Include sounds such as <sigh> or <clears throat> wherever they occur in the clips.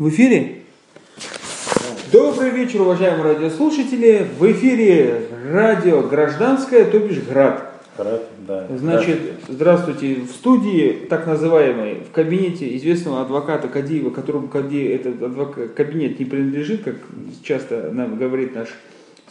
В эфире? Добрый вечер, уважаемые радиослушатели. В эфире радио «Гражданское», то бишь «Град». Град, да. Значит, здравствуйте. В студии, так называемой, в кабинете известного адвоката Кадиева, которому Кади, этот адвокат, кабинет не принадлежит, как часто нам говорит наш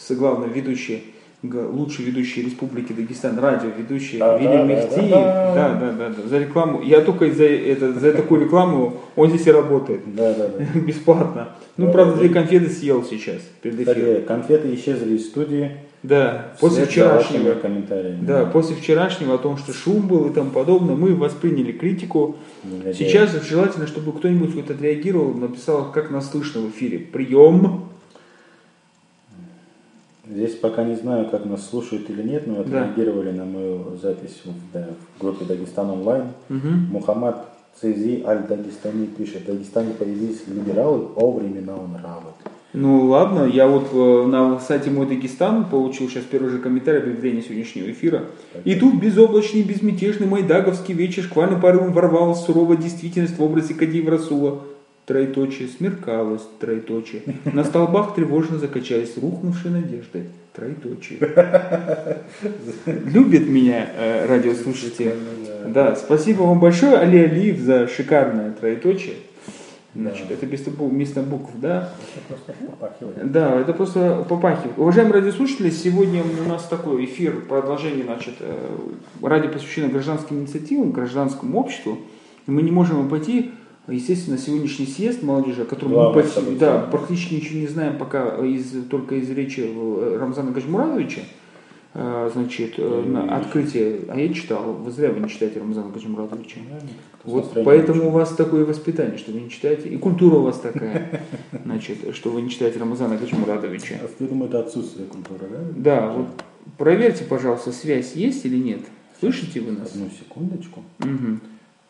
главный ведущий лучший ведущий Республики Дагестан, радио ведущий Да, Вилли да, Мехтиев. да, Да, да, да, да. За рекламу. Я только за, это, за такую рекламу он здесь и работает. Да, да, да. <laughs> Бесплатно. Ну, Да, правда, да. две конфеты съел сейчас перед эфиром. Конфеты исчезли из студии. Да, после вчерашнего. комментариями. Да, после вчерашнего о том, что шум был и тому подобное, мы восприняли критику. Негодяи. Сейчас желательно, чтобы кто-нибудь хоть отреагировал, написал, как нас слышно в эфире. Прием. Здесь пока не знаю, как нас слушают или нет, но Да. отреагировали на мою запись в, да, в группе Дагестан онлайн. Мгм. Мухаммад Цези Аль-Дагестани пишет, в Дагестане появились либералы о времена нравы. Ну ладно, я вот э, на сайте Мой Дагестан получил сейчас первый же комментарий объявления сегодняшнего эфира. И тут безоблачный, безмятежный майдаговский вечер шквальным порывом ворвалась суровая действительность в образе Кадиева Расула. Троеточие, смеркалось, троеточие. На столбах тревожно закачались рухнувшие надежды. Троеточие. Любит меня э, радиослушатели. Да, спасибо вам большое, Али Алиев, за шикарное троеточие. Значит, Да. это вместо вместо букв, да? Просто попахивает. Да, это просто попахивает. Уважаемые радиослушатели, сегодня у нас такой эфир, продолжение, значит, э, радио посвящено гражданским инициативам, гражданскому обществу. Мы не можем обойти, естественно, сегодняшний съезд молодежи, о котором мы Главное почти- событие. да, практически ничего не знаем пока из, только из речи э, Рамзана Гаджмурадовича. Э, Значит, э, на открытие, а я читал, вы зря вы не читаете Рамзана Гаджмурадовича. Вот поэтому у вас такое воспитание, что вы не читаете, и культура у вас такая, <laughs> значит, что вы не читаете Рамазана Гаджмурадовича. Я думаю, это отсутствие культуры, да? Да, вот проверьте, пожалуйста, связь есть или нет. Слышите вы нас? Одну секундочку. Угу.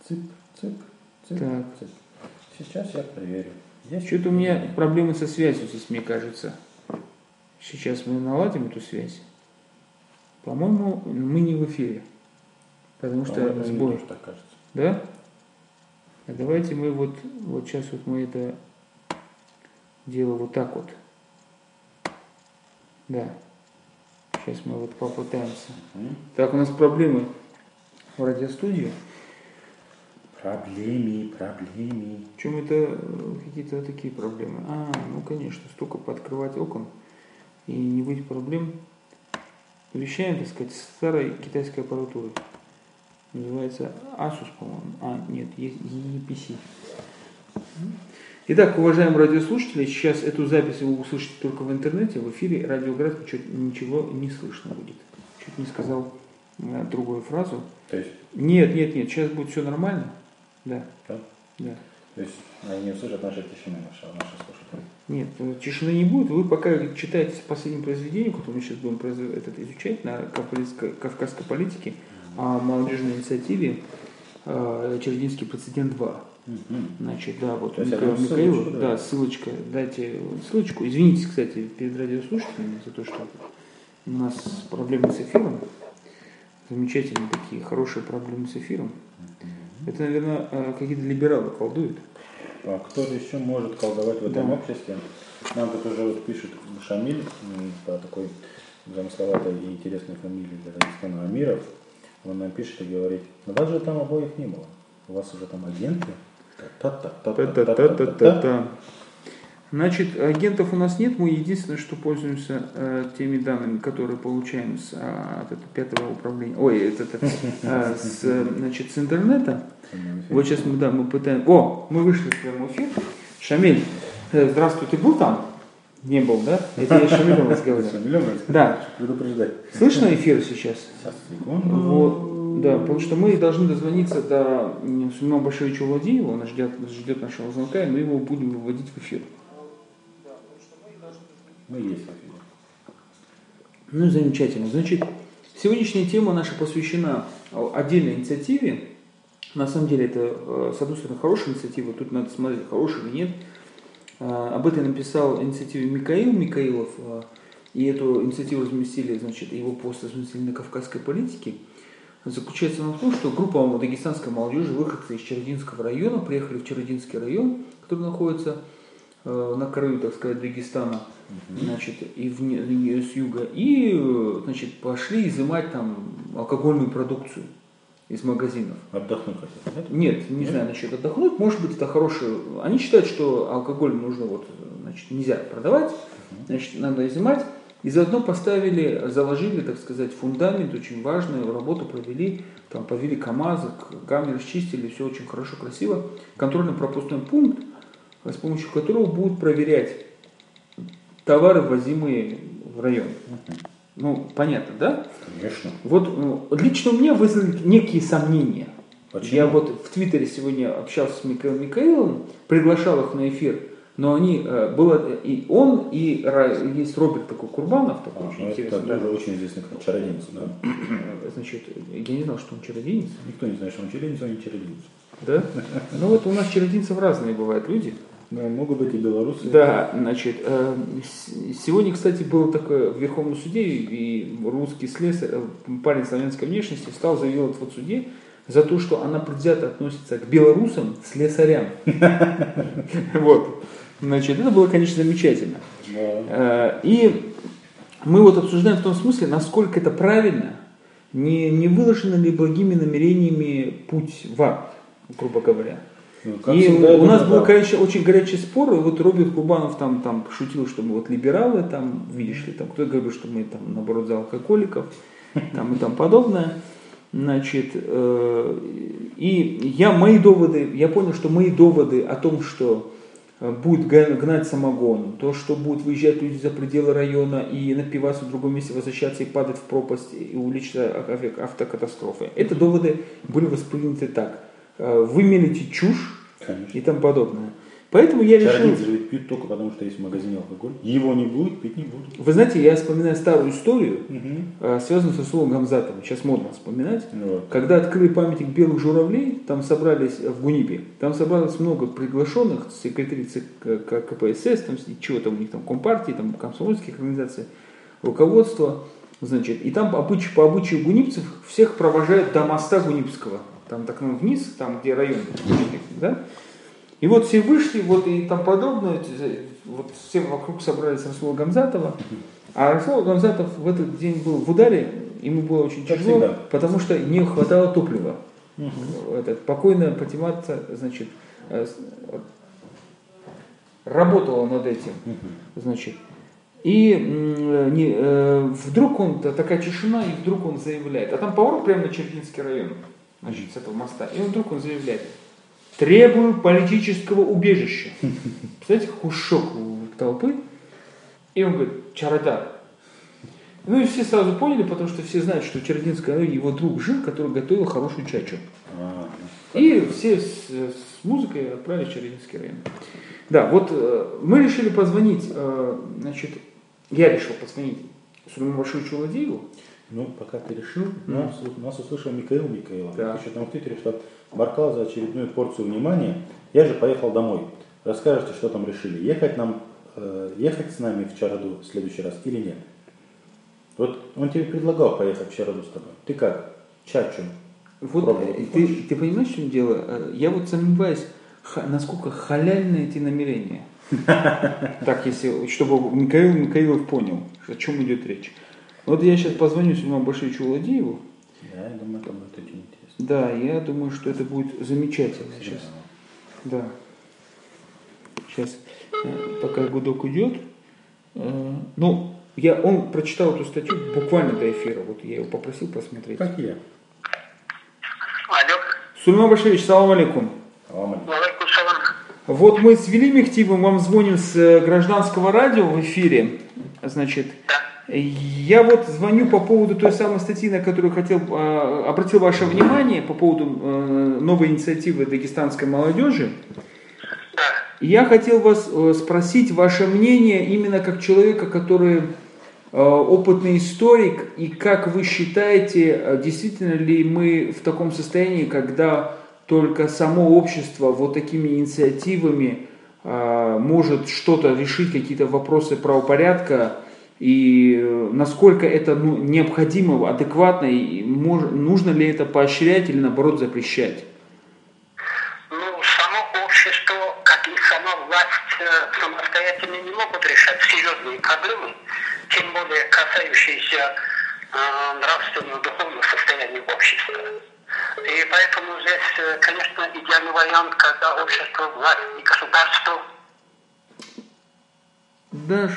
Цып, цып, Так. Сейчас я проверю. Что-то у меня проблемы со связью здесь, мне кажется. Сейчас мы наладим эту связь. По-моему, мы не в эфире. Потому что По-моему, сбой. тоже так кажется. Да? А давайте мы вот, вот сейчас вот мы это дело вот так вот. Да. Сейчас мы вот попытаемся. Так, у нас проблемы в радиостудии. Проблемы, проблемы. В чем это э, какие-то такие проблемы? А, ну конечно, столько пооткрывать окон и не быть проблем. Вещаем, так сказать, старой китайской аппаратуры. Называется Asus, по-моему. А, нет, есть EPC. Итак, уважаемые радиослушатели, сейчас эту запись вы услышите только в интернете, в эфире радиоград ничего, ничего не слышно будет. Чуть не сказал э, другую фразу. То есть, Нет, нет, нет, сейчас будет все нормально. Да, да? да. То есть они не услышат нашей тишины, наши, наши слушатели. Нет, э, тишины не будет. Вы пока читаете последнее произведение, которое мы сейчас будем этот, изучать на кавказской, политике, о молодежной инициативе э, Чердинский прецедент 2. Мгм. Значит, да, вот То Михаил одну Михаилов, ссылочку, да, да? ссылочка, дайте ссылочку. Извините, кстати, перед радиослушателями за то, что у нас проблемы с эфиром. Замечательные такие, хорошие проблемы с эфиром. Это, наверное, э, какие-то либералы колдуют. А кто еще может колдовать в этом Да. обществе? Нам тут уже вот пишет Шамиль по такой замысловатой и интересной фамилии для Дагестана Амиров. Он нам пишет и говорит, ну вас же там обоих не было. У вас уже там агенты. Та-та-та-та-та-та-та-та. Значит, агентов у нас нет, мы единственное, что пользуемся э, теми данными, которые получаем с, а, от этого пятого управления, ой, это, это, а, с, э, значит, с интернета. Вот сейчас мы, да, мы пытаем, о, мы вышли в прямой эфир. Шамиль, э, здравствуй, ты был там? Не был, да? Это я с Шамилем разговаривал. Шамилем Да. предупреждать. Слышно эфир сейчас? Сейчас, секунду. Вот, да, потому что мы должны дозвониться до Сулеймана Башевича Владеева, он ждет, ждет нашего звонка, и мы его будем выводить в эфир. Мы есть в эфире. Ну, замечательно. Значит, сегодняшняя тема наша посвящена э, отдельной инициативе. На самом деле, это, э, с одной стороны, хорошая инициатива, тут надо смотреть, хорошая или нет. Э, Об этом написал инициативе Микаил Микаилов, э, и эту инициативу разместили, значит, его пост разместили на кавказской политике. заключается в том, что группа дагестанской молодежи, выходцы из Черединского района, приехали в Черединский район, который находится на краю, так сказать, Дагестана, значит, и в, с юга, и, э, значит, пошли изымать там алкогольную продукцию из магазинов. Отдохнуть хотят, нет? Нет, не знаю насчет отдохнуть. Может быть, это хорошее. Они считают, что алкоголь нужно вот, значит, нельзя продавать, значит, надо изымать. И заодно поставили, заложили, так сказать, фундамент, очень важную работу провели, там повели КАМАЗы, камеры расчистили, все очень хорошо, красиво. Контрольно-пропускной пункт, с помощью которого будут проверять товары, ввозимые в район. Ну, понятно, да? Конечно. Вот ну, лично у меня вызвали некие сомнения. Почему? Я вот в Твиттере сегодня общался с Михаилом Михаиловым, приглашал их на эфир, но они, э, было и он, и есть Роберт такой Курбанов, такой А, очень ну, интересный. это да. тоже очень известный чародейниц, да. Э, Значит, я не знал, что он чародейница. Никто не знает, что он чародейница, он не чародейница. Да? Ну вот у нас чародейцев разные бывают люди. Да, могут быть и белорусы. Да, значит, э, сегодня, кстати, было такое в Верховном суде, и русский слесарь, э, парень славянской внешности, встал, заявил отвод суде за то, что она предвзято относится к белорусам, слесарям. <laughs> Вот. Значит, это было, конечно, замечательно. Э, И мы вот обсуждаем в том смысле, насколько это правильно, не, не выложено ли благими намерениями путь в ад, грубо говоря. Ну, И всегда, у нас был, да. конечно, очень горячий спор, вот Роберт Кубанов там, там шутил, что мы вот либералы, там, видишь ли, там, кто говорит, что мы там, наоборот, за алкоголиков, там и там подобное. Значит, э, и я, мои доводы, я понял, что мои доводы о том, что э, будет гнать самогон, то, что будут выезжать люди за пределы района и напиваться в другом месте, возвращаться и падать в пропасть и увеличиться автокатастрофы. Это доводы были восприняты так. Э, Вы мелите чушь Конечно. и тому подобное. Поэтому я решил... Ведь пьют только потому, что есть в магазине алкоголь. Его не будет, пить не будут. Вы знаете, я вспоминаю старую историю, э, связанную с Расулом Гамзатовым. Сейчас модно вспоминать. Вот. Когда открыли памятник белых журавлей, там собрались э, в Гунипе, там собралось много приглашенных, секретарей ЦК КПСС, там, чего там у них там, компартии, там, комсомольских организаций, руководство, значит, и там по обычаю, по обычаю гунипцев всех провожают до моста Гунипского, там так ну, вниз, там где район, да? И вот все вышли, вот и там подробно, эти, вот все вокруг собрались Расула Гамзатова, а Расул Гамзатов в этот день был в ударе, ему было очень тяжело, всегда. потому что не хватало топлива. Этот, покойная Патиматца, значит, э, работала над этим, значит. И не, э, вдруг он, та- такая тишина, и вдруг он заявляет, а там поворот прямо на Черкинский район, значит, с этого моста, и он вдруг он заявляет, требую политического убежища. <laughs> Представляете, какой шок у толпы? И он говорит, Чародар. Ну и все сразу поняли, потому что все знают, что в Чердинском районе его друг жил, который готовил хорошую чачу. А, И все с, с музыкой отправились в Чердинский район. Да, вот э, мы решили позвонить, э, значит, я решил позвонить Сулейману Башировичу Владееву. Ну, пока ты решил, нас, нас услышал Михаил Михаилов. Да. Пишет там в Твиттере, что Баркал за очередную порцию внимания. Я же поехал домой. Расскажете, что там решили. Ехать нам, э, ехать с нами в Чараду в следующий раз или нет? Вот он тебе предлагал поехать в Чараду с тобой. Ты как? Чачу. Вот э, ты, хочешь? ты понимаешь, в чем дело? Э, Я вот сомневаюсь, насколько халяльны эти намерения. <laughs> Так, если, чтобы Михаил Михаилов понял, о чем идет речь. Вот я сейчас позвоню Сулейману Башировичу Владееву. Да, я думаю, это будет очень интересно. Да, я думаю, что это будет замечательно сейчас. Да. Сейчас, э, пока гудок идет. Э, Ну, я, он прочитал эту статью буквально до эфира. Вот я его попросил посмотреть. Как я. Алло, Сулейман Баширович, салам алейкум. Салам. Вот мы с Вели Мехтивым вам звоним с э, гражданского радио в эфире. Значит, я вот звоню по поводу той самой статьи, на которую хотел, э, обратил ваше внимание по поводу э, новой инициативы дагестанской молодежи. Я хотел вас э, спросить ваше мнение именно как человека, который э, опытный историк, и как вы считаете, действительно ли мы в таком состоянии, когда только само общество вот такими инициативами может что-то решить, какие-то вопросы правопорядка, И э, насколько это ну, необходимо, адекватно, и мож, нужно ли это поощрять или наоборот запрещать? Ну, само общество, как и сама власть, э, самостоятельно не могут решать серьезные проблемы, тем более касающиеся э, нравственного, духовного состояния общества. И поэтому здесь, э, конечно, идеальный вариант, когда общество, власть и государство да.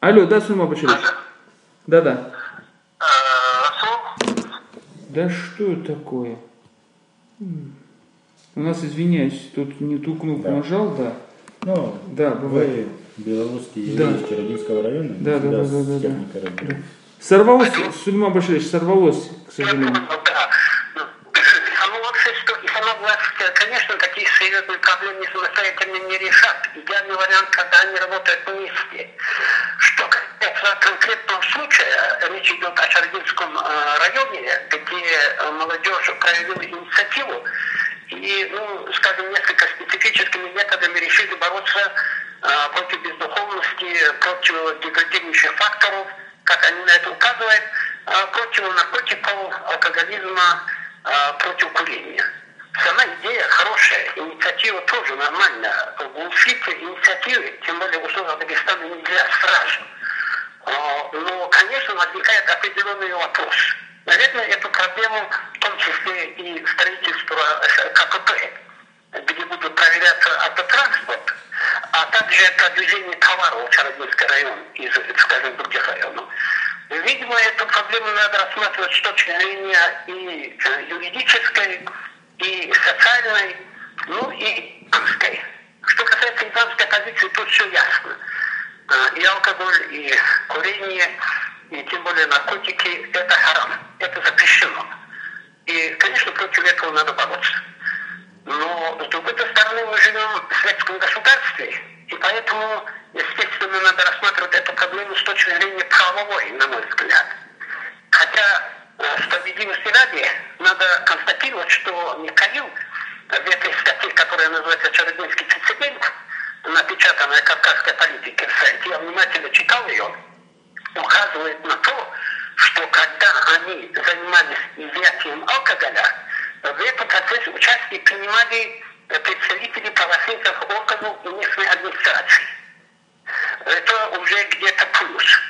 Алло, да, Сума Баширич? Да, да. Да что такое? У нас, извиняюсь, тут не ту кнопку да. нажал, да. Ну, да, бывает. Вы белорусский да. из Черодинского района? Да, да, да, да, да, да. Сорвалось, Сульма Баширович, сорвалось, к сожалению. конечно, такие серьезные проблемы самостоятельно не решат. Идеальный вариант, когда они работают вместе. Касается конкретного случая, речь идет о Шардинском э, районе, где э, молодежь проявила инициативу и, ну, скажем, несколько специфическими методами решили бороться э, против бездуховности, против деградирующих факторов, как они на это указывают, против наркотиков, алкоголизма, против курения. Сама идея хорошая, инициатива тоже нормальная. Глушить инициативы, тем более в условиях Дагестана, нельзя сразу. А, но, конечно, возникает определенный вопрос. Наверное, эту проблему, в том числе и строительство КПП, где будут проверяться автотранспорт, а также продвижение товаров в Чародинский район из, скажем, других районов. Видимо, эту проблему надо рассматривать с точки зрения и э, юридической, и социальной, ну и имамской. Что касается имамской позиции, тут все ясно. А, и алкоголь, и курение, и тем более наркотики – это харам, это запрещено. И, конечно, против этого надо бороться. Но, с другой стороны, мы живем в светском государстве, и поэтому, естественно, надо рассматривать эту проблему с точки зрения правовой, на мой взгляд. Хотя справедливости ради, надо констатировать, что Михаил в этой статье, которая называется «Черединский прецедент», напечатанная «Кавказской политики» в сайте, я внимательно читал ее, указывает на то, что когда они занимались изъятием алкоголя, в этом процессе участие принимали представители правоохранительных органов и местной администрации. Это уже где-то плюс.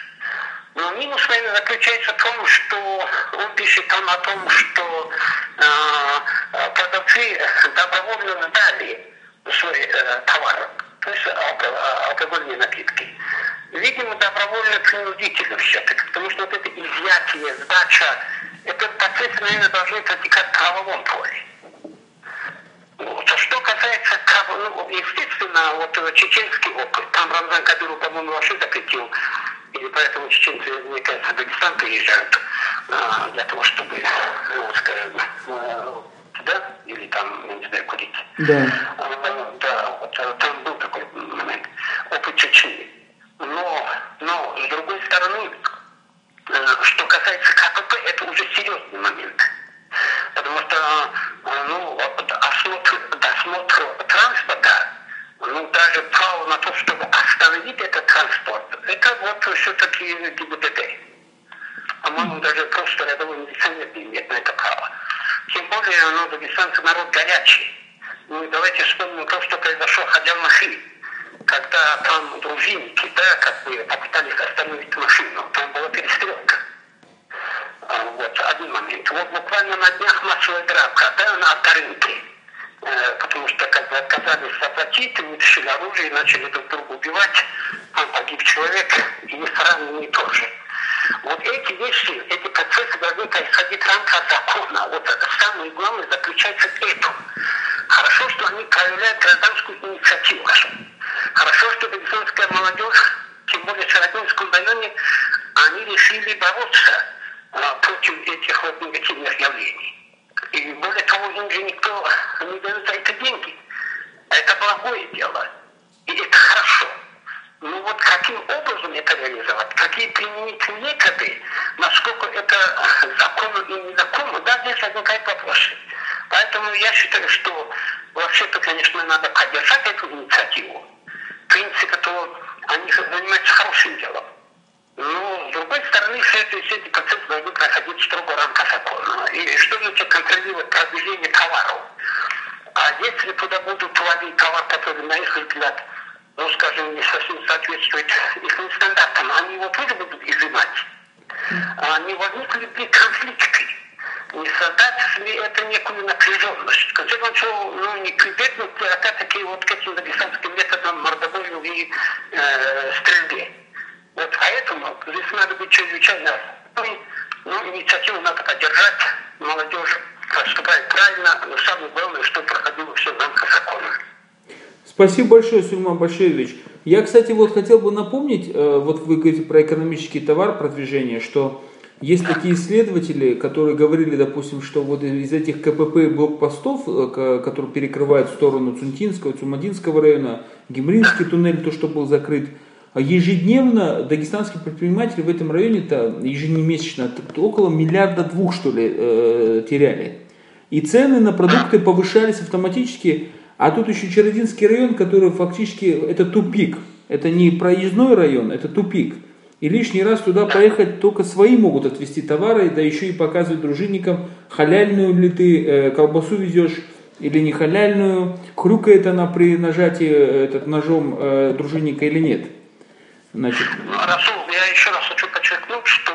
Но минус, наверное, заключается в том, что он пишет там о том, что э, продавцы добровольно сдали свой э, товар, то есть алкогольные напитки. Видимо, добровольно принудительно все-таки, потому что вот это изъятие, сдача, этот процесс, наверное, должны протекать в правовом поле. Вот. Что касается, ну, естественно, вот чеченский опыт, там Рамзан Кадыров, по-моему, вообще запретил и поэтому чеченцы, мне кажется, в Дагестан приезжают а, для того, чтобы, ну, скажем, а, да, или там, я не знаю, курить. Да. А, там был такой момент, опыт Чечни. Но, но, с другой стороны, э, что касается КПП, это уже серьезный момент. Потому что, ну, осмотр, досмотр транспорта ну, даже право на то, чтобы остановить этот транспорт, это вот все-таки ГИБДД. По-моему, даже просто рядовой милиционер не имеет на это право. Тем более, ну, дагестанцы народ горячий. Ну, давайте вспомним то, что произошло в Хадям-Махи, когда там дружинники, да, как бы попытались остановить машину. Там была перестрелка. А, вот, один момент. Вот буквально на днях массовая драка, да, на авторынке Э, потому что как бы отказались заплатить, вытащили оружие и начали друг друга убивать. Там погиб человек, и раненые тоже. Вот эти вещи, эти процессы должны происходить в рамках закона. Вот самое главное заключается в этом. Хорошо, что они проявляют гражданскую инициативу. Хорошо, что дагестанская молодежь, тем более в Сарапинском районе, они решили бороться а, против этих вот негативных явлений. И более того, им же никто не дает за это деньги. Это благое дело. И это хорошо. Ну вот каким образом реализовать, какие применить методы, насколько это <laughs> законно и незаконно, да, здесь возникает вопросы. Поэтому я считаю, что вообще-то, конечно, надо поддержать эту инициативу. В принципе, то они занимаются хорошим делом. Но, с другой стороны, все эти, все эти процессы должны проходить строго в рамках закона. И что значит контролировать продвижение товаров? А если туда будут вводить товар, который, на их взгляд, ну, скажем, не совсем соответствует их стандартам, они его тоже будут изымать. А не возникли ли конфликты? Не создать ли это некую напряженность? В конце концов, ну, не прибегнуть ли опять-таки вот к этим дагестанским методам мордобою и э, стрельбе? Вот поэтому здесь надо быть чрезвычайно ну, инициативу надо поддержать, молодежь поступает правильно, но самое главное, что проходило все в рамках закона. Спасибо большое, Сульман Баширович. Я, кстати, вот хотел бы напомнить, э, вот вы говорите про экономический товар, продвижение, что есть такие исследователи, которые говорили, допустим, что вот из этих КПП блокпостов, э, которые перекрывают сторону Цунтинского, Цумадинского района, Гимринский туннель, то, что был закрыт, ежедневно дагестанские предприниматели в этом районе-то ежемесячно около миллиарда двух, что ли, э, теряли. И цены на продукты повышались автоматически, а тут еще Черодинский район, который фактически это тупик. Это не проездной район, это тупик. И лишний раз туда поехать только свои могут отвезти товары, да еще и показывать дружинникам, халяльную ли ты э, колбасу везешь или не халяльную, хрюкает она при нажатии э, этот ножом э, дружинника или нет. Значит... Расул, я еще раз хочу подчеркнуть, что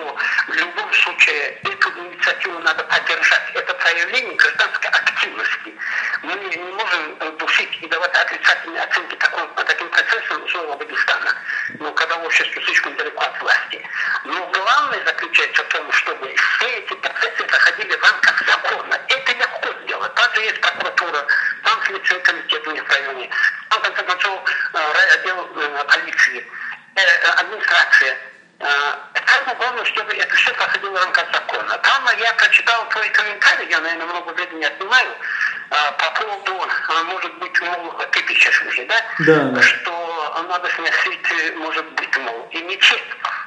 в любом случае эту инициативу надо поддержать. Это проявление гражданской активности. Мы не можем душить и давать отрицательные оценки таким, таким процессам условия Дагестана, но когда общество слишком далеко от власти. Но главное заключается в том, чтобы все эти процессы проходили в рамках закона. Это легко сделать. Там же есть прокуратура, там следственный комитет у них в районе, там, в конце концов, э, райотдел э, полиции. Э, администрация. Самое э, главное, чтобы это все проходило в рамках закона. Там я прочитал твои комментарии, я, наверное, много времени отнимаю, э, по поводу, может быть, мол, ты пишешь уже, да? Да. Что надо сносить, может быть, мол, и мечеть,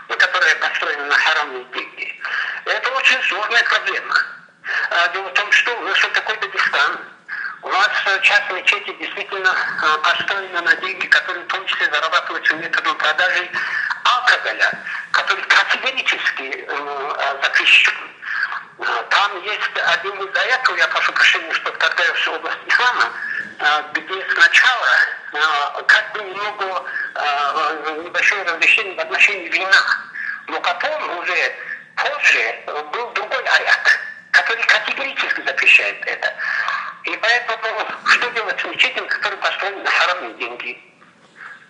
которая построена на харамной деньги. Это очень сложная проблема. Дело в том, что, что такое Дагестан, у нас часть мечети действительно построена на деньги, которые в том числе зарабатываются методом продажи алкоголя, который категорически э, запрещен. Там есть один из аятов, я прошу прощения, что тогда в область ислама, где сначала как бы немного небольшое разрешение в отношении вина, но потом уже позже был другой аят, который категорически запрещает это. И поэтому что делать с мечетями, которые построены на харамные деньги?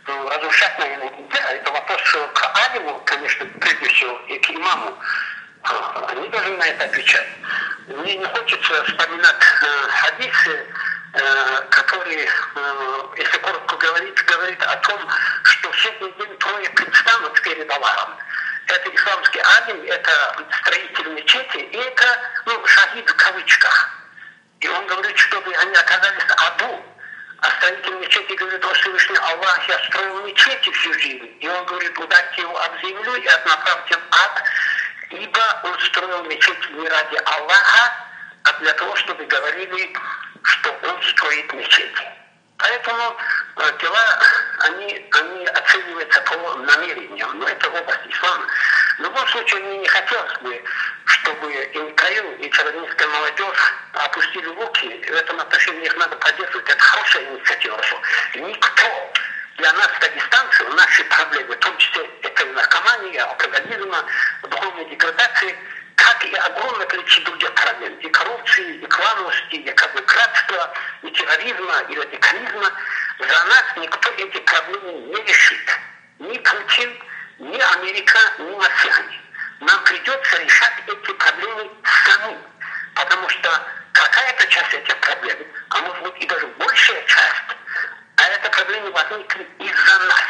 Ну, разрушать, наверное, нельзя. Это вопрос к алиму, конечно, прежде всего, и к имаму. А, они должны на это отвечать. Мне не хочется вспоминать э, хадисы, э, которые, э, если коротко говорить, говорит о том, что в судный день трое предстанут перед Аллахом. Это исламский алим, это строитель мечети, и это ну, шахид в кавычках. И он говорит, чтобы они оказались аду. Строитель мечети говорит, о Всевышний Аллах, я строил мечети всю жизнь. И он говорит, удайте его об землю и направьте в ад, ибо он строил мечеть не ради Аллаха, а для того, чтобы говорили, что он строит мечети. Поэтому э, дела, они, они оцениваются по намерениям, но это область ислама. В любом случае, мне не хотелось бы, чтобы и Михаил, и чернигская молодежь опустили руки. В этом отношении их надо поддерживать. Это хорошая инициатива. Никто для нас, дагестанцев, наши проблемы, в том числе это и наркомания, алкоголизма, духовной деградации, как и огромное количество других проблем, и коррупции, и клановости, и как бы кратства, и терроризма, и радикализма, за нас никто эти проблемы не решит. Ни Путин, ни Америка, ни марсиане. Нам придется решать эти проблемы самим, потому что какая-то часть этих проблем, а может быть и даже большая часть, а эта проблема возникли из-за нас,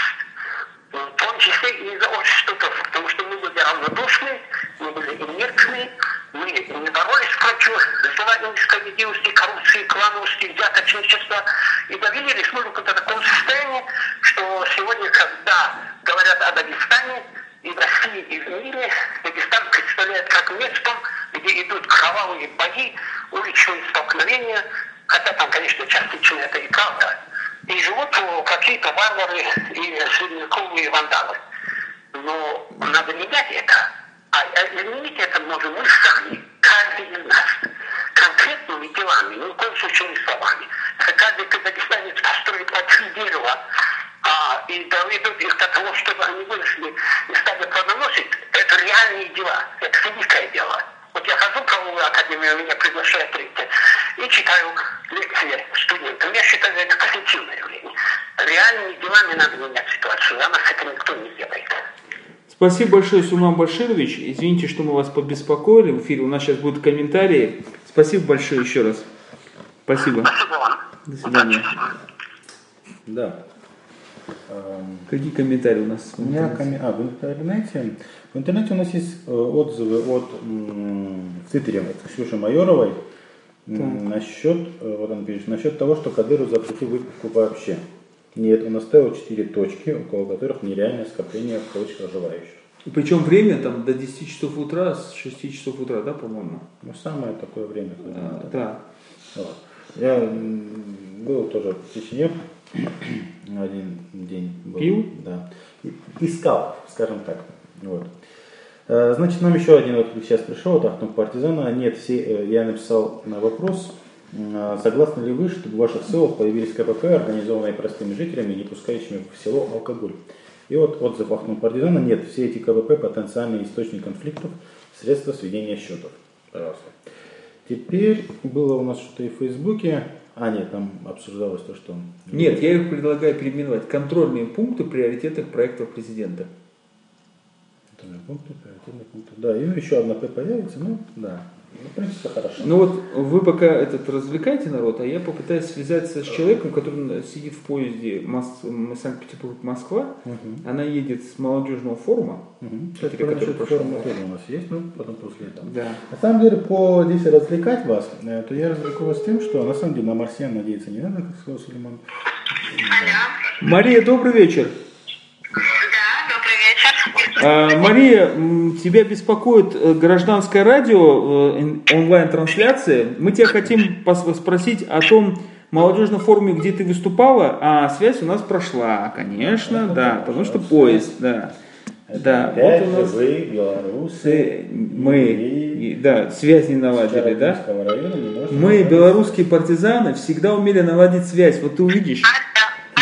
в том числе и из-за общества потому что мы были равнодушны, мы были инертны, мы не боролись против желания несправедливости, коррупции, клановости, взяточничества и довели республику до такого состояния, что сегодня, когда говорят о Дагестане, и в России, и в мире Дагестан представляет как место, где идут кровавые бои, уличные столкновения, хотя там, конечно, частично это и правда, и живут какие-то варвары и средневековые вандалы. Но надо менять это. А изменить это можем мы сами, каждый из нас, конкретными делами, ни в коем случае не словами. каждый казахстанец построит по три дерева, а, и доведут их до того, чтобы они выросли и стали плодоносить, это реальные дела, это великое дело. Вот я хожу в правовую академию, меня приглашают лекции, и читаю лекции студентам. Я считаю, это позитивное явление. Реальными делами надо менять ситуацию, а нас это никто не делает. Спасибо большое, Сулман Баширович. Извините, что мы вас побеспокоили в эфире. У нас сейчас будут комментарии. Спасибо большое еще раз. Спасибо. Спасибо вам. До свидания. Да. Эм, Какие комментарии у нас? У меня коммен- а, в интернете. В интернете у нас есть э, отзывы от в Твиттере от Ксюши Майоровой м, насчет, э, вот он пишет, насчет того, что Кадыров запретил выпивку вообще. Нет, он оставил четыре точки, около которых нереальное скопление кавычках желающих. Причем время там до 10 часов утра, с 6 часов утра, да, по-моему? Ну, самое такое время, когда А, надо. Да. Вот. Я был тоже в Чечне <clears throat> один день. Был, Пил? Да. Искал, скажем так. Вот. Э, Значит, нам еще один вот сейчас пришел, от Ахтунг партизана. Нет, все, э, я написал на вопрос, согласны ли вы, чтобы в ваших селах появились КПП, организованные простыми жителями, не пускающими в село алкоголь? И вот отзыв Ахтунг партизана. Нет, все эти КПП потенциальный источник конфликтов, средства сведения счетов. Пожалуйста. Теперь было у нас что-то и в Фейсбуке. А, нет, там обсуждалось то, что... Нет, я их предлагаю переименовать. Контрольные пункты приоритетных проектов президента. Там пункты, приоритетные пункты. Да, и еще одна П появится, ну, да. Ну, в принципе, хорошо. Ну вот вы пока этот развлекайте народ, а я попытаюсь связаться с человеком, который сидит в поезде Мос- Санкт-Петербург-Москва. Мгм. Она едет с молодежного форума. Мгм. Кстати, который прошел. тоже у нас есть, ну, потом после этого. Да. На самом деле, по здесь развлекать вас, э, то я развлеку вас тем, что на самом деле на марсиан надеяться не надо, как сказал Сулейман. Мария, добрый вечер. Да. А, Мария, м, тебя беспокоит э, гражданское радио, э, ин- онлайн-трансляция. Мы тебя хотим спросить о том молодежном форуме, где ты выступала, а связь у нас прошла, конечно, да, потому что поезд, да. Да, Опять вот у нас вы, белорусы, Сы- мы, и- да, связь не наладили, да? Мы, белорусские партизаны, всегда умели наладить связь. Вот ты увидишь.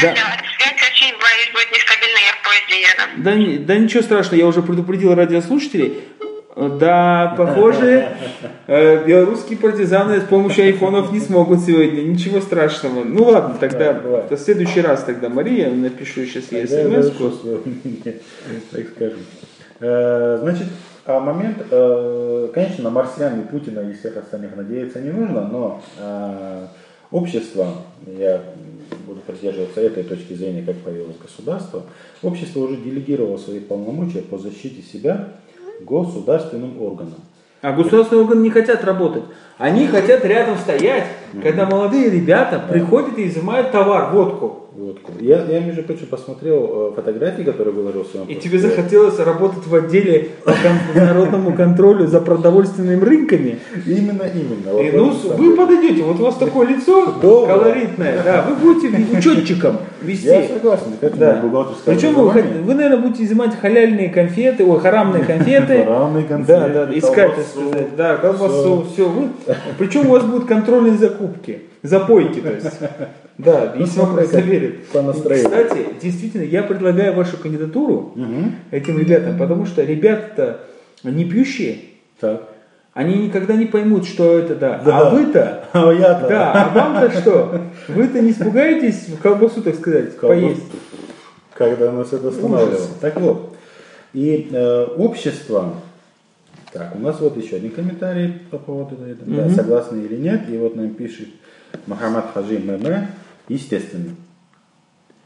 Да. Будет нестабильной, я в поезде еду. Да, не- да ничего страшного, я уже предупредил радиослушателей. Да, похоже, э, белорусские партизаны с помощью айфонов не смогут сегодня. Ничего страшного. Ну ладно, тогда Да, в следующий раз тогда, Мария, напишу сейчас ей смс <laughs> так скажем. Э, Значит, а момент, э, конечно, на марсиан и Путина и всех остальных надеяться не нужно, но общество, я буду придерживаться этой точки зрения, как появилось государство, общество уже делегировало свои полномочия по защите себя государственным органам. А государственные органы не хотят работать. Они хотят рядом стоять, когда молодые ребята приходят и изымают товар, водку. Водку. Я, я, между прочим, посмотрел э, фотографии, которые выложил в своем И тебе захотелось работать в отделе по кон- народному контролю за продовольственными рынками. Именно, именно. И, Вот ну, в этом вы подойдете, вот у вас такое лицо Доброе. колоритное, да, вы будете учетчиком Я вести. согласен, это Да. Причем вы, вы, наверное, будете изымать халяльные конфеты, ой, харамные <laughs> конфеты. Харамные конфеты, Да, да, искать, сказать, да, колбасу, все. Вы, причем у вас будут контрольные закупки, запойки, то есть. <laughs> Да, Ну, если вам проверят. по настроению. Кстати, действительно, я предлагаю вашу кандидатуру этим ребятам, потому что ребята-то не пьющие, Так. они никогда не поймут, что это да. Да. А вы-то, А я-то. да, а вам-то что? <laughs> Вы-то не испугаетесь в колбасу, так сказать, Колбасу. поесть? Когда нас это останавливало. Так вот. И э, общество. Так, у нас вот еще один комментарий по поводу этого. Да, Мгм. согласны или нет. И вот нам пишет Мухаммад Хаджи ММ. Естественно.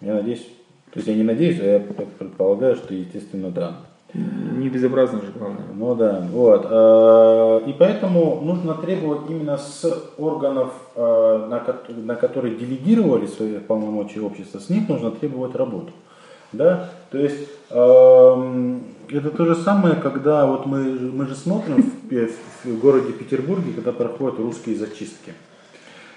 Я надеюсь, то есть я не надеюсь, а я предполагаю, что естественно да. Не безобразно же, главное. Ну да, вот. э, И поэтому нужно требовать именно с органов, э, на ко- на которые делегировали свои полномочия общества, с них нужно требовать работу. Да? То есть эм, это то же самое, когда вот мы, мы же смотрим в, в городе Петербурге, когда проходят русские зачистки.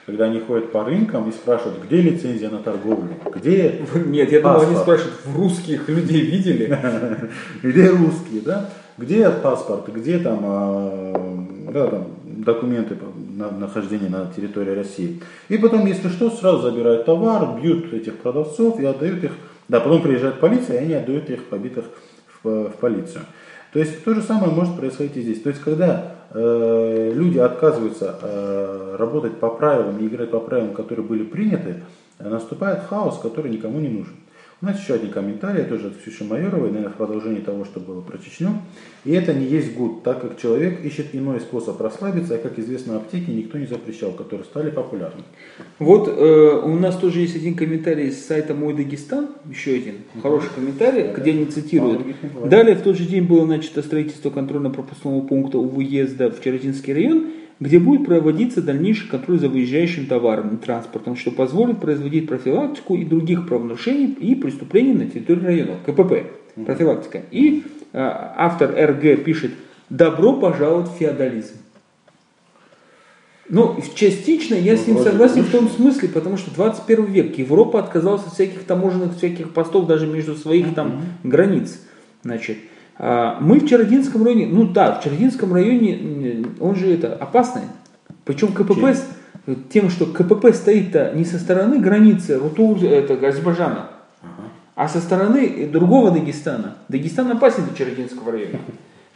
Когда они ходят по рынкам и спрашивают, где лицензия на торговлю, где <laughs> Нет, я думал, они спрашивают, в русских людей видели? <laughs> где русские, да? Где паспорт, где там, а, да, там документы, на, нахождения на территории России. И потом, если что, сразу забирают товар, бьют этих продавцов и отдают их. Да, потом приезжает полиция, и они отдают их побитых в, в полицию. То есть то же самое может происходить и здесь. То есть когда э, люди отказываются э, работать по правилам и играть по правилам, которые были приняты, наступает хаос, который никому не нужен. У нас еще один комментарий, тоже от Ксюши Майоровой, наверное, в продолжении того, что было про Чечню. И это не есть гуд, так как человек ищет иной способ расслабиться, а как известно, аптеки никто не запрещал, которые стали популярны. Вот э, у нас тоже есть один комментарий с сайта Мой Дагестан, еще один хороший комментарий, Да, где они цитируют. Далее в тот же день было начато строительство контрольно-пропускного пункта у выезда в Черотинский район, где будет проводиться дальнейший контроль за выезжающим товаром и транспортом, что позволит производить профилактику и других правонарушений и преступлений на территории района. КПП. Профилактика. И э, автор РГ пишет «Добро пожаловать в феодализм». Ну, частично я с ним согласен в том смысле, потому что 21 век, Европа отказалась от всяких таможенных, всяких постов даже между своих там границ. Значит, а, мы в Черодинском районе, ну да, в Черодинском районе, он же это опасный. Причем КПП, Чем? тем, что КПП стоит-то не со стороны границы Руту, это Азербайджана, а со стороны другого Дагестана. Дагестан опасен для Черодинского района.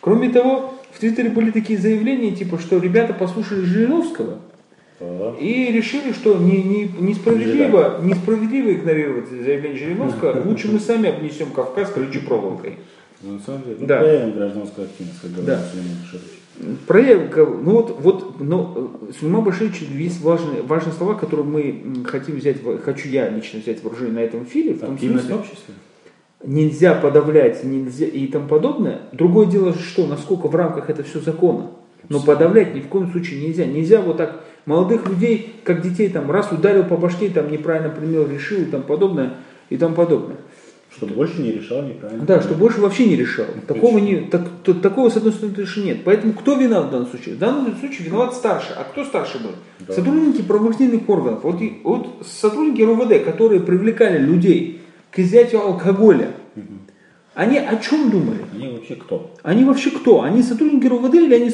Кроме того, в Твиттере были такие заявления, типа, что ребята послушали Жириновского и решили, что не, не- несправедливо, несправедливо игнорировать заявление Жириновского, <laughs> лучше мы сами обнесем Кавказ колючей проволокой. Ну, на самом деле, ну, Да. проявим активность, как говорил Да. Сулейман Баширович. Проявка, ну вот, вот, но э, Сулейман Баширович есть важные, важные слова, которые мы хотим взять, хочу я лично взять вооружение на этом эфире, в том Активность смысле, общества? нельзя подавлять, нельзя и тому подобное. Другое дело, что насколько в рамках это все закона. Но подавлять ни в коем случае нельзя. Нельзя вот так молодых людей, как детей, там раз ударил по башке, там неправильно принял, решил и тому подобное, и тому подобное. Чтобы больше не решал неправильно. Да, что больше вообще не решал. Такого, не, так, то- такого, с одной стороны, точно нет. Поэтому кто виноват в данном случае? В данном случае виноват старший. А кто старший был? Да. Сотрудники правоохранительных органов. Вот, и- вот сотрудники РУВД, которые привлекали людей к изъятию алкоголя, они о чем думали? Они вообще кто? Они вообще кто? Они сотрудники РУВД или, они,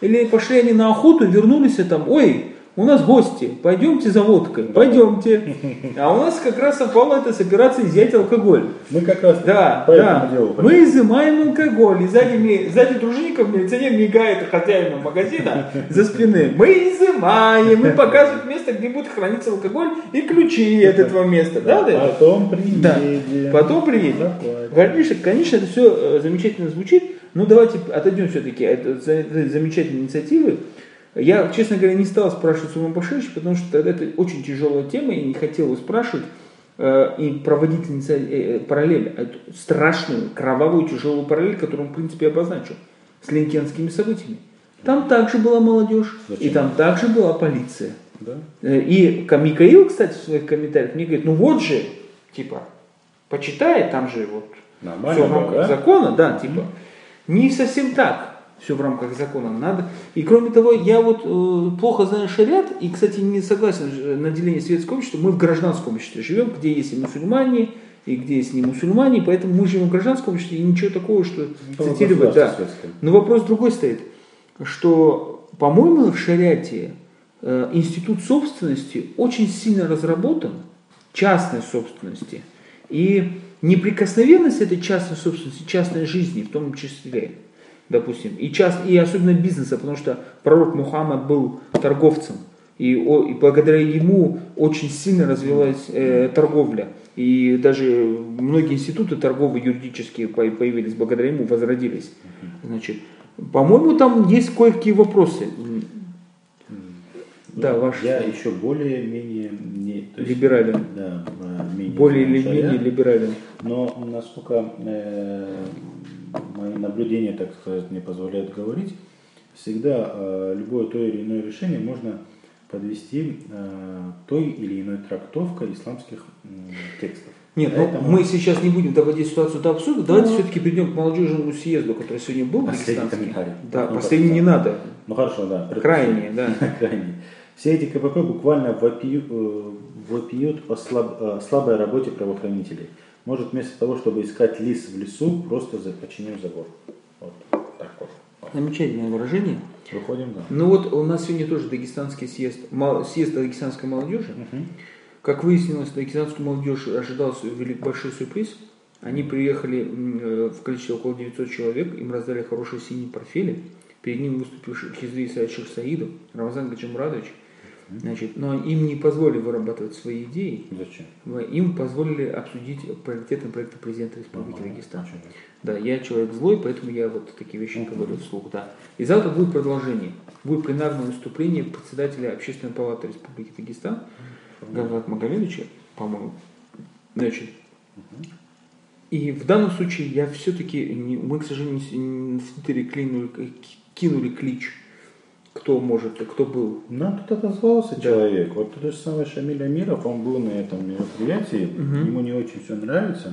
или пошли они на охоту, вернулись и там, ой, у нас гости, пойдемте за водкой, пойдемте. А у нас как раз совпало это с операцией изъять алкоголь. Мы как раз Да, по да. этому делу. Мы изымаем алкоголь. И сзади, сзади дружинников милиционер мигает хозяину магазина за спины. Мы изымаем. Мы показывают место, где будет храниться алкоголь и ключи от этого места. Да, да? Потом Да. приедем. Потом приедем. Заплатим. Конечно, это все замечательно звучит, но давайте отойдем все-таки от этой замечательной инициативы. Я, честно говоря, не стал спрашивать Башевича, потому что это очень тяжелая тема, и не хотел его спрашивать э, и проводить иници- э, параллель, эту страшную, кровавую, тяжелую параллель, которую он, в принципе, обозначил, с ленкенскими событиями. Там также была молодежь, и Зачем? там также была полиция. Да? Э, И Михаил, кстати, в своих комментариях мне говорит, ну вот же, типа, почитай, там же вот Нормально все в рамках да? закона, да, типа. Не совсем так. Все в рамках закона надо. И кроме того, я вот э, плохо знаю шариат, и, кстати, не согласен на деление светского общества. Мы в гражданском обществе живем, где есть и мусульмане, и где есть не мусульмане, поэтому мы живем в гражданском обществе, и ничего такого, что Ну, цитировать, да. светское. Но вопрос другой стоит, что, по-моему, в шариате э, институт собственности очень сильно разработан, частной собственности, и неприкосновенность этой частной собственности, частной жизни в том числе, допустим, и, част, и особенно бизнеса, потому что пророк Мухаммад был торговцем, и, о- и благодаря ему очень сильно развилась э, торговля. И даже многие институты торговые юридические по- появились благодаря ему, возродились. Значит, по-моему, там есть кое-какие вопросы. Да, ваш Я еще более-менее либерален. Да, э, менее Более или менее либерален. Но насколько э, мои наблюдения, так сказать, мне позволяют говорить, всегда э, любое то или иное решение можно подвести э, той или иной трактовкой исламских текстов. Нет, ну, Поэтому мы сейчас не будем доводить ситуацию до абсурда. Давайте все-таки перейдем к молодежному съезду, который сегодня был Последний комментарий. Да, Ну, последний не надо. Ну хорошо, да. Крайние, да. <laughs> Крайние. Все эти КПП буквально вопию- э, вопиют о слаб- о слабой работе правоохранителей. Может, вместо того, чтобы искать лис в лесу, просто починим забор. Вот так вот. Замечательное выражение. Выходим, да. Ну вот у нас сегодня тоже дагестанский съезд, съезд дагестанской молодежи. Как выяснилось, дагестанскую молодежь ожидался велик большой сюрприз. Они приехали э, в количестве около 900 человек, им раздали хорошие синие портфели. Перед ним выступил Хизри Исаевич Саидов, Рамазан Гаджимурадович. Значит, но им не позволили вырабатывать свои идеи, Зачем? им позволили обсудить приоритетные проекты президента Республики Ага, Дагестан. очень. Да, я человек злой, поэтому я вот такие вещи говорю вслух, да. И завтра будет продолжение. Будет пленарное выступление председателя Общественной палаты Республики Дагестан Газат Магомедовича, по-моему. Значит, и в данном случае я все-таки, мы, к сожалению, не- кинули клич, кто может, кто был. Нам тут отозвался человек. Вот тот же самый Шамиль Амиров, он был на этом мероприятии, ему не очень все нравится.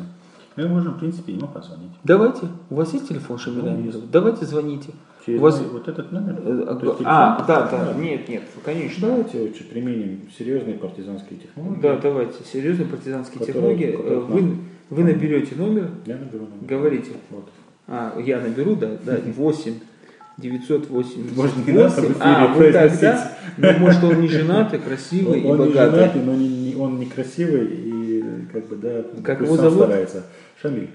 Мы можем, в принципе, ему позвонить. Давайте, у вас есть телефон Шамиля Амирова? Давайте звоните. Через У вас... вот этот номер. э, есть А, телефон? да, да, нет, нет, конечно. Давайте лучше применим серьезные партизанские технологии. Да, давайте. Серьезные партизанские Которые- технологии. которые Э, Вы, вы наберете номер, Я наберу номер. говорите. Вот. А, я наберу, да, да, <laughs> 8 908. Может, не надо А, вот так, произносить. да? Ну, может, он не женатый, красивый Он, и он не богатый. женатый, но не, не- он некрасивый и как бы, да, Как его сам зовут? старается. Шамиль.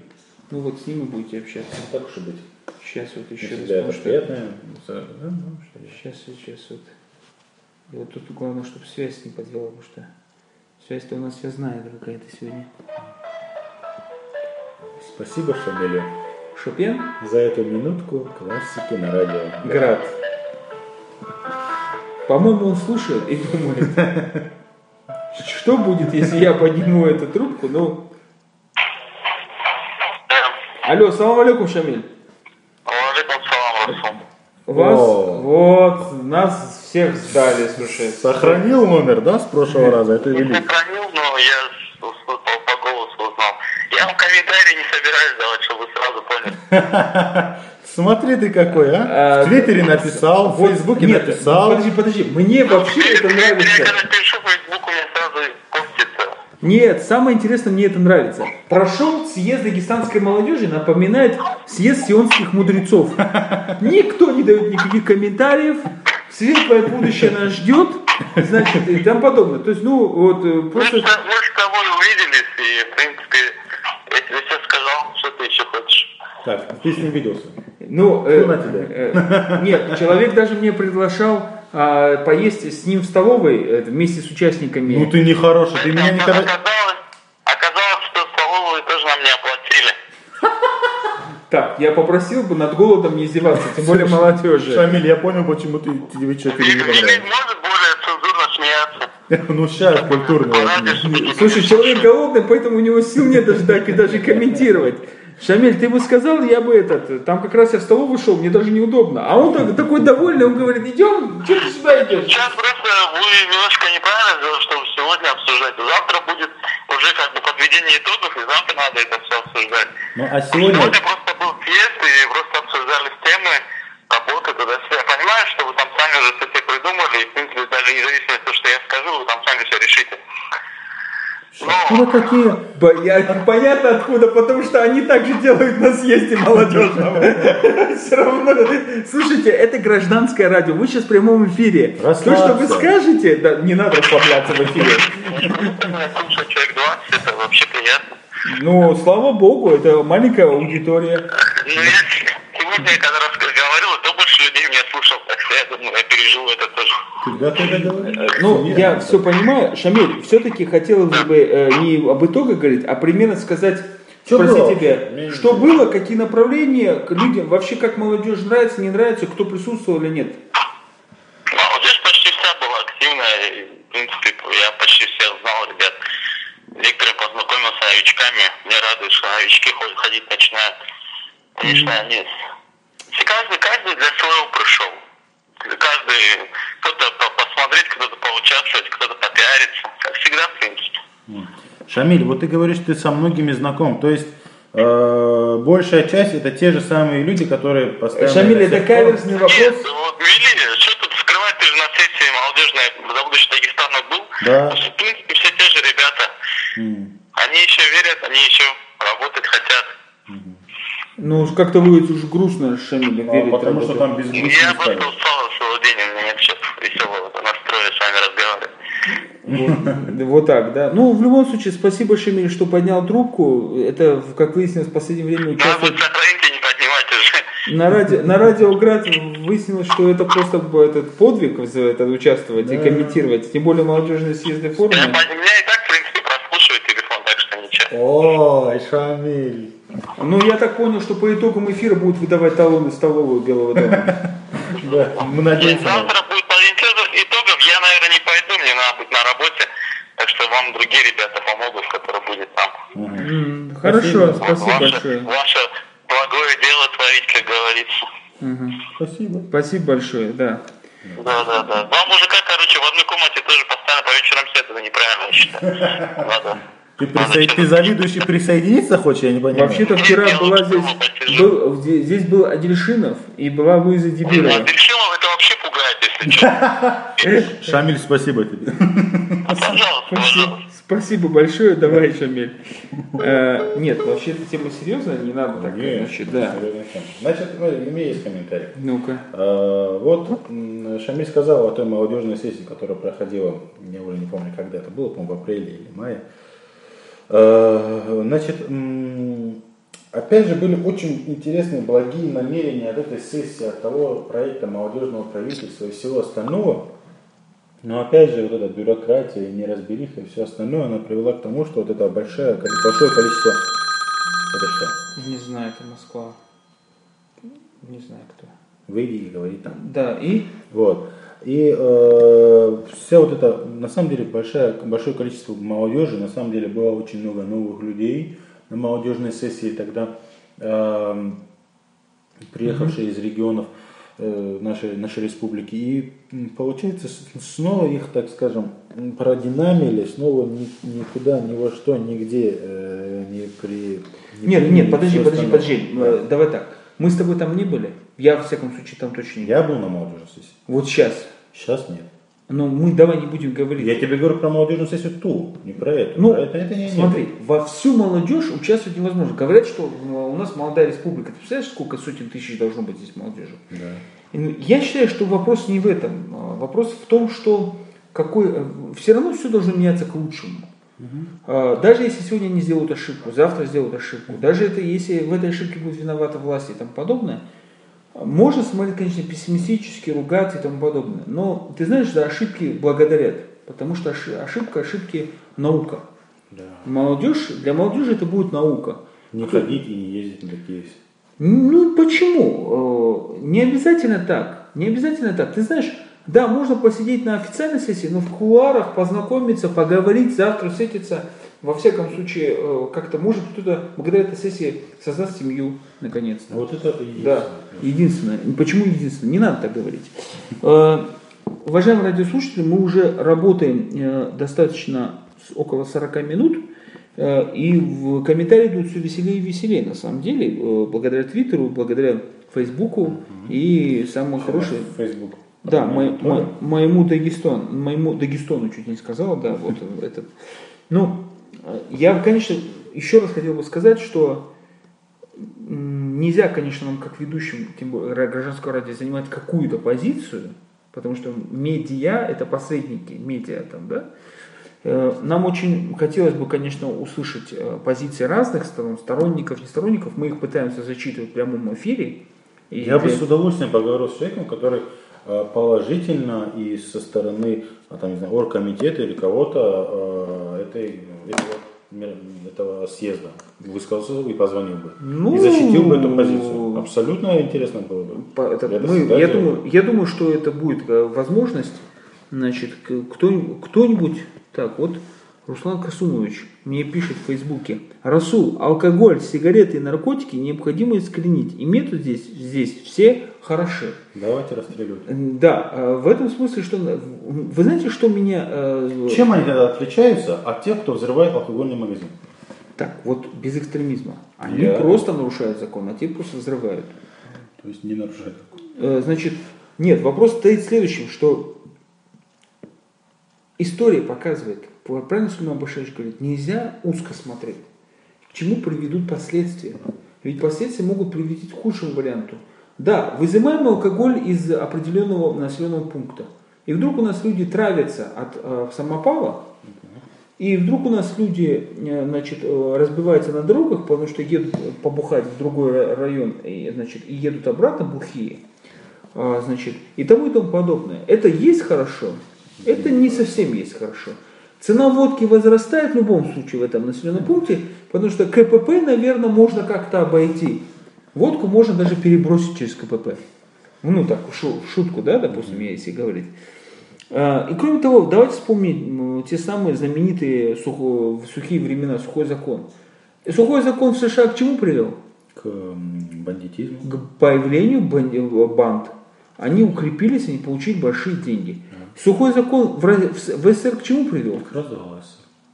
Ну вот с ними будете общаться. Так уж и быть. Сейчас вот еще Мне раз. это что- приятное. Ну, что я. Сейчас, сейчас вот. И вот тут главное, чтобы связь не подвела, потому что связь-то у нас я знаю какая-то сегодня. Спасибо Шамилю Шопен? за эту минутку классики на радио. Град. По-моему, он слушает и думает, что будет, если я подниму эту трубку, ну... Алло, салам алейкум, Шамиль. Вас, О. вот, нас всех сдали, слушай. Сохранил номер, да, с прошлого раза? Это сохранил, но я с- с- по, по голосу Я вам комментарии не собираюсь давать, чтобы вы сразу поняли. <laughs> Смотри ты какой, а? А, В Твиттере написал, в Фейсбуке нет, написал. Подожди, подожди, мне вообще это Я нравится. когда пишу в Facebook, у меня сразу постится. Нет, самое интересное, мне это нравится. Прошел съезд дагестанской молодежи, напоминает съезд сионских мудрецов. Никто не дает никаких комментариев, светлое будущее нас ждет, значит, и тому подобное. То есть, ну, вот, э, просто... мы с тобой увиделись, и, в принципе, я тебе все сказал, что ты еще хочешь. Так, ты с ним виделся. Ну, э, Ну, на тебя. э, нет, человек даже мне приглашал а, поесть с ним в столовой э, вместе с участниками. Ну ты нехороший, ты меня никогда... Оказалось, оказалось, что столовую тоже нам не оплатили. Так, я попросил бы над голодом не издеваться, тем более молодежи. Шамиль, я понял, почему ты, тебе что-то не понравилось. может более цензурно смеяться. <laughs> Ну сейчас такие Слушай, человек голодный, поэтому у него сил нет даже так и даже комментировать. Шамиль, ты бы сказал, я бы этот, там как раз я в столовую шел, мне даже неудобно. А он так- такой довольный, он говорит, идем, что ты сюда идешь? Сейчас просто вы немножко неправильно сделали, что сегодня обсуждаете. Завтра будет уже как бы подведение итогов, и завтра надо это все обсуждать. Ну а сегодня... Сегодня просто был съезд, и просто обсуждались темы, работы туда-сюда. Я понимаю, что вы там сами уже все придумали, и, даже независимо от того, что я скажу, вы там сами все решите. Откуда такие... Б- я- понятно откуда, потому что они так же делают на съезде молодежного. <laughs> Все равно. Слушайте, это гражданское радио. Вы сейчас в прямом эфире. То, что вы скажете, да, не надо расслабляться в эфире. Человек 20, это вообще приятно. Ну, слава богу, это маленькая аудитория. Ну, я сегодня, когда раз говорил, то меня слушал, так что я думаю, я переживу это тоже. Когда ты это говоришь? Ну, Нет, я все понимаю. Шамиль, все-таки хотелось бы э, не об итогах говорить, а примерно сказать, Что спросить было? тебя, что было, какие направления к людям, вообще как молодежь нравится, не нравится, кто присутствовал или нет. Молодежь почти вся была активная, и, в принципе, я почти всех знал, ребят. Некоторые познакомился с новичками, мне радует, что новички ходить начинают. Конечно, они... Все- Каждый, каждый для своего пришел. Каждый, кто-то по- посмотреть, кто-то поучаствовать, кто-то попиариться. Как всегда, в принципе. Шамиль, вот ты говоришь, ты со многими знаком. То есть э, большая часть это те же самые люди, которые постоянно... Шамиль, это каверзный Нет, вопрос. вот, Вели, что тут скрывать, ты же на сессии молодежной за будущее Дагестана был. Да. В принципе, все те же ребята. М. Они еще верят, они еще работать хотят. Ну, уж как-то вы уж грустно, Шамиль, Ну, верить потому что там без Я грусти не просто устал целый день, у меня нет сейчас веселого настроя с вами разговаривать. Вот, вот так, да. Ну, в любом случае, спасибо, Шамиль, что поднял трубку. Это, как выяснилось, в последнее время участвует сохраните, не поднимайте уже. на, радио, на радиоград выяснилось, что это просто этот подвиг это участвовать и Да. комментировать. Тем более молодежные съезды форума. Меня, по- меня и так, в принципе, прослушивает телефон, так что ничего. Ой, Шамиль. Ну, я так понял, что по итогам эфира будут выдавать талоны столовую Белого дома. <laughs> Да, мы надеемся. Завтра будет подведен итогов, я, наверное, не пойду, мне надо быть на работе. Так что вам другие ребята помогут, которые будет там. Хорошо, спасибо большое. ваше благое дело творить, как говорится. Спасибо. Спасибо большое, да. Да, да, да. Два мужика, короче, в одной комнате тоже постоянно по вечерам сидят, это неправильно, я считаю. <laughs> Ладно. Ты, присо- ты завидующий присоединиться хочешь, я не понимаю. Вообще-то вчера была здесь, был, здесь был Адельшинов и была Луиза Дебирова. А Бельшилов это вообще пугает, если что. <laughs> Шамиль, спасибо тебе. Пожалуйста, Спасибо, пожалуйста. спасибо большое, давай, Шамиль. Э, нет, вообще эта тема серьезная, не надо так, Нет, значит, да. Значит, ну, у меня есть комментарий. Ну-ка. А, Вот Шамиль сказал о той молодежной сессии, которая проходила, я уже не помню, когда это было, по-моему, в апреле или мае. А, Значит, опять же, были очень интересные, благие намерения от этой сессии, от того проекта молодежного правительства и всего остального. Но опять же, вот эта бюрократия, и неразбериха и все остальное, она привела к тому, что вот это большое, большое количество... Это что? Не знаю, это Москва. Не знаю кто. Выйди и говори там. Да, и Вот. И э, вся вот эта, на самом деле, большая, большое количество молодежи, на самом деле было очень много новых людей на молодежной сессии тогда, э, приехавшие из регионов э, нашей, нашей республики. И получается, снова их, так скажем, продинамили, снова ни, никуда, ни во что, нигде э, не при... не Нет, приняли нет, подожди, подожди, подожди. Э, Давай так. Мы с тобой там не были. Я, во всяком случае, там точно не был. Я был на молодежной сессии. Вот сейчас. Сейчас нет. Но мы давай не будем говорить. Я тебе говорю про молодежную сессию ту, не про эту. Ну, про это, это не, смотри, во всю молодежь участвовать невозможно. Говорят, что э, у нас молодая республика. Ты представляешь, сколько сотен тысяч должно быть здесь молодежи? Да. И Я считаю, что вопрос не в этом. А Вопрос в том, что какой, все равно все должно меняться к лучшему. А, Даже если сегодня они сделают ошибку, завтра сделают ошибку, даже это, если в этой ошибке будет виновата власть и тому подобное, можно смотреть, конечно, пессимистически, ругать и тому подобное. Но ты знаешь, за ошибки благодарят, потому что оши- ошибка, ошибки наука. Да. Молодежь, для молодежи это будет наука. Не ходить и не ездить на такие. Ну почему? Э, Не обязательно так. Не обязательно так. Ты знаешь, да, можно посидеть на официальной сессии, но в кулуарах познакомиться, поговорить, завтра встретиться. Во всяком случае, э, как-то может кто-то благодаря этой сессии создать семью наконец-то. Вот это и Да, единственное. Почему единственное? Не надо так говорить. Э, Уважаемые радиослушатели, мы уже работаем э, достаточно около 40 минут, и в комментарии идут все веселее и веселее, на самом деле, благодаря Твиттеру, благодаря Фейсбуку и самое хорошее, Facebook. Да, мо- мо- моему Дагестон, моему Дагестону чуть не сказал, да, вот <laughs> этот. Ну, я, конечно, еще раз хотел бы сказать, что нельзя, конечно, нам как ведущим, тем более ра- гражданского радио, занимать какую-то позицию, потому что медиа это посредники, медиа там, да. Э, Нам очень хотелось бы, конечно, услышать э, позиции разных сторон, сторонников, не сторонников. Мы их пытаемся зачитывать в прямом эфире. И Я бы для- с удовольствием поговорил с человеком, который положительно и со стороны а, там, не знаю, оргкомитета или кого-то э, этой, этого, этого съезда высказался и позвонил бы. Ну, и защитил бы эту позицию. Абсолютно интересно было бы. По- это Это мы- я, думаю, я думаю, что это будет э, возможность. Значит, кто, кто-нибудь, так вот, Руслан Касумович мне пишет в Фейсбуке. Расул, алкоголь, сигареты и наркотики необходимо искоренить. И метод здесь, здесь все хороши. Давайте расстреливать. Да, э, в этом смысле, что... Вы знаете, что меня... э, Чем они тогда отличаются от тех, кто взрывает алкогольный магазин? Так, вот без экстремизма. Они Я- просто нарушают закон, а те просто взрывают. То есть не нарушает. Э, Значит, нет, вопрос стоит в следующем, что история показывает, правильно Сулейман Башевич говорит, нельзя узко смотреть, к чему приведут последствия. ведь последствия могут привести к худшему варианту. Да, вызываем алкоголь из определенного населенного пункта. И вдруг у нас люди травятся от э, самопала, и вдруг у нас люди э, значит, э, разбиваются на дорогах, потому что едут побухать в другой ра- район и, значит, и едут обратно бухие, а, значит, и тому и тому подобное. Это есть хорошо, это не совсем есть хорошо. Цена водки возрастает в любом случае в этом населенном пункте, потому что КПП, наверное, можно как-то обойти. Водку можно даже перебросить через КПП. Ну так, в шу- в шутку, да, допустим, если говорить. А, И кроме того, давайте вспомним те самые знаменитые сухо- в сухие времена сухой закон. И сухой закон в США к чему привел? К бандитизму. К появлению бан- банд. Они укрепились, они получили большие деньги. Сухой закон в в СССР к чему привел?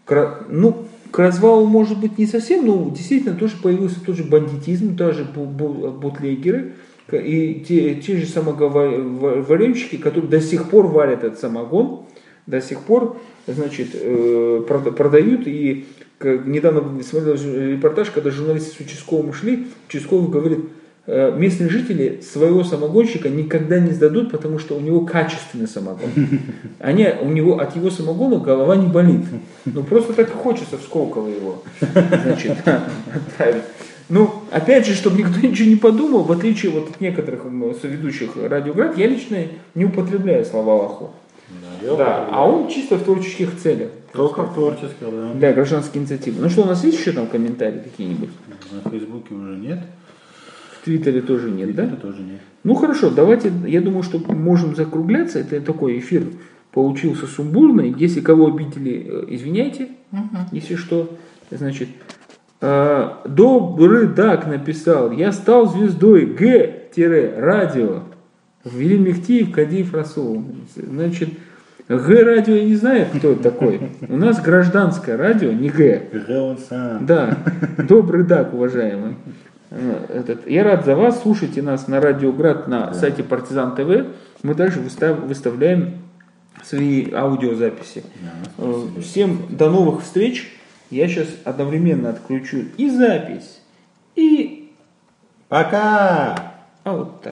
К ра- ну, к развалу может быть не совсем, но действительно тоже появился тот же бандитизм, даже бу- бу- бутлегеры и те, те же самоговоренщики, которые до сих пор варят этот самогон, до сих пор, значит, э, прода- продают и недавно смотрел репортаж, когда журналисты с участковым шли, участковый говорит, местные жители своего самогонщика никогда не сдадут, потому что у него качественный самогон. <laughs> Они, у него от его самогона голова не болит. Ну просто так и хочется в Сколково его значит, отправить. Ну, опять же, чтобы никто ничего не подумал, в отличие вот от некоторых соведущих радиоград, я лично не употребляю слова Аллаху. Да, а он чисто в творческих целях. Только в творческих, да. Для гражданской инициативы. Ну что, у нас есть еще там комментарии какие-нибудь? На Фейсбуке уже нет. В Твиттере тоже нет, да? Это тоже нет. Ну хорошо, давайте, я думаю, что можем закругляться. Это такой эфир получился сумбурный. Если кого обидели, э, извиняйте, если что. Значит, э, Добрый Дак написал, я стал звездой Г-радио. Вели Мехтиев, Кадиев, Расул. Значит, Г-радио я не знаю, кто это такой. У нас гражданское радио, не Г. Рэон сам. Да, добрый дак, уважаемый. Э, Этот, я рад за вас. Слушайте нас на Радиоград на сайте Партизан ТВ. Мы также выстав- выставляем свои аудиозаписи. Э, Всем до новых встреч. Я сейчас одновременно отключу и запись, и... Пока! А вот так.